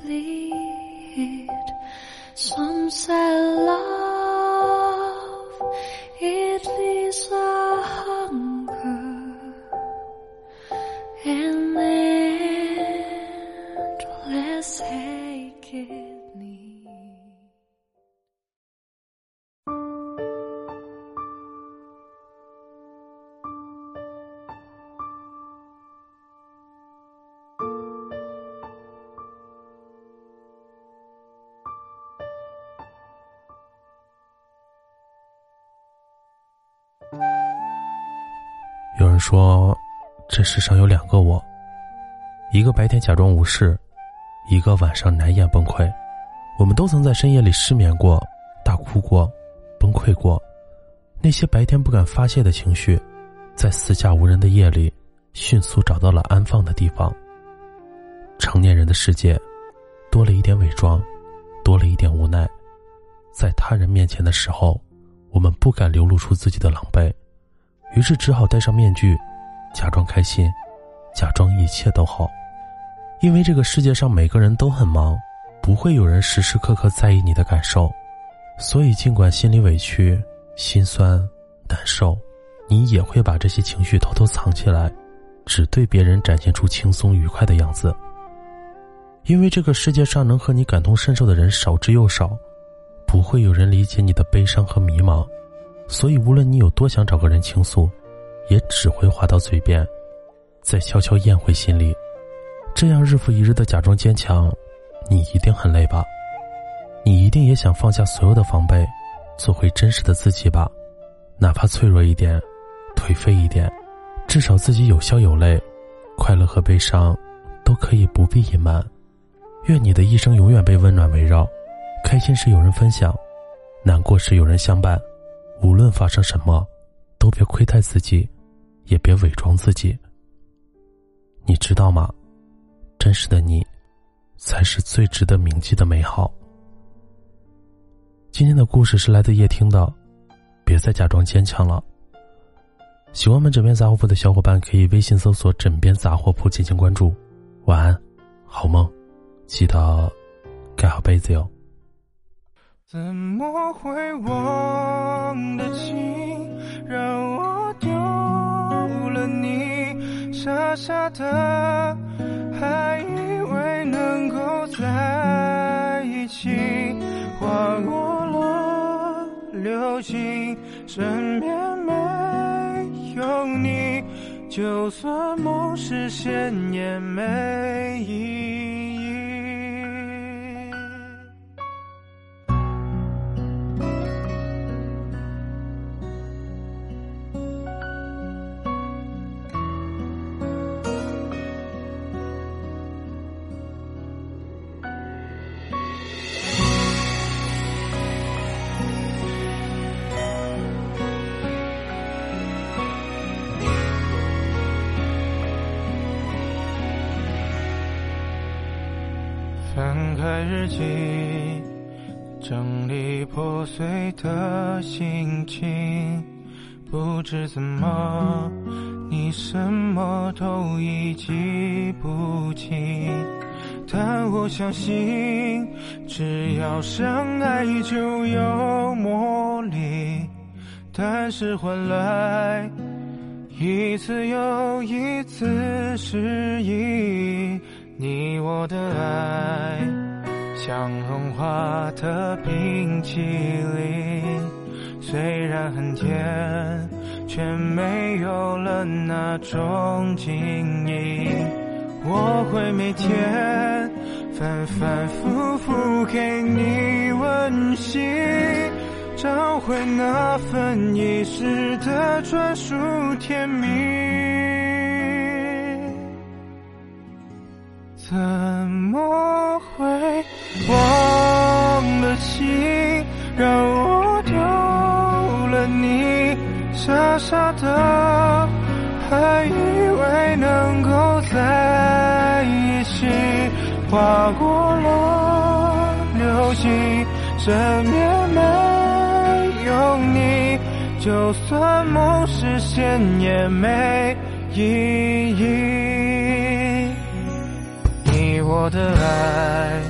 bleed. Some say love, it leaves a hunger. And 有人说，这世上有两个我，一个白天假装无视，一个晚上难掩崩溃。我们都曾在深夜里失眠过，大哭过，崩溃过。那些白天不敢发泄的情绪，在四下无人的夜里，迅速找到了安放的地方。成年人的世界，多了一点伪装，多了一点无奈。在他人面前的时候，我们不敢流露出自己的狼狈。于是只好戴上面具，假装开心，假装一切都好，因为这个世界上每个人都很忙，不会有人时时刻刻在意你的感受，所以尽管心里委屈、心酸、难受，你也会把这些情绪偷偷藏起来，只对别人展现出轻松愉快的样子。因为这个世界上能和你感同身受的人少之又少，不会有人理解你的悲伤和迷茫。所以，无论你有多想找个人倾诉，也只会话到嘴边，再悄悄咽回心里。这样日复一日的假装坚强，你一定很累吧？你一定也想放下所有的防备，做回真实的自己吧？哪怕脆弱一点，颓废一点，至少自己有笑有泪，快乐和悲伤都可以不必隐瞒。愿你的一生永远被温暖围绕，开心时有人分享，难过时有人相伴。无论发生什么，都别亏待自己，也别伪装自己。你知道吗？真实的你，才是最值得铭记的美好。今天的故事是来自夜听的，别再假装坚强了。喜欢我们枕边杂货铺的小伙伴，可以微信搜索“枕边杂货铺”进行关注。晚安，好梦，记得盖好被子哟。怎么会忘得清？让我丢了你，傻傻的还以为能够在一起。划过了流星，身边没有你，就算梦实现也没意义。翻开日记，整理破碎的心情。不知怎么，你什么都已记不清。但我相信，只要相爱就有魔力。但是换来一次又一次失意。你我的爱像融化的冰淇淋，虽然很甜，却没有了那种晶莹。我会每天反反复复给你温馨，找回那份遗失的专属甜蜜。怎么会忘了情，让我丢了你？傻傻的，还以为能够在一起，划过了流星，身边没有你，就算梦实现也没意义。我的爱，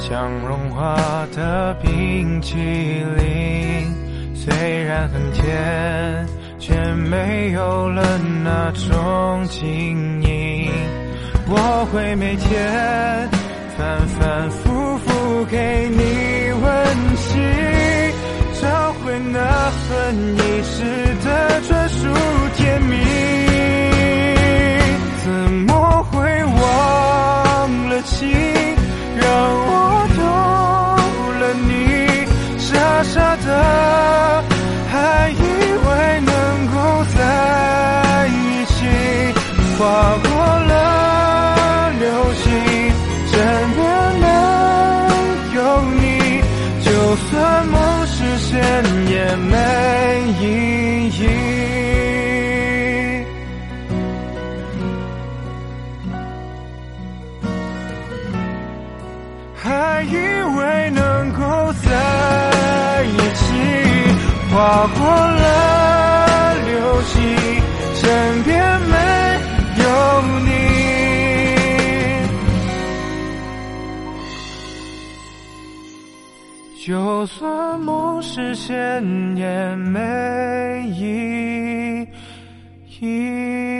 像融化的冰淇淋。虽然很甜，却没有了那种晶莹。我会每天反反复复给你温习，找回那份划过了流星，身边没有你，就算梦实现也没意义。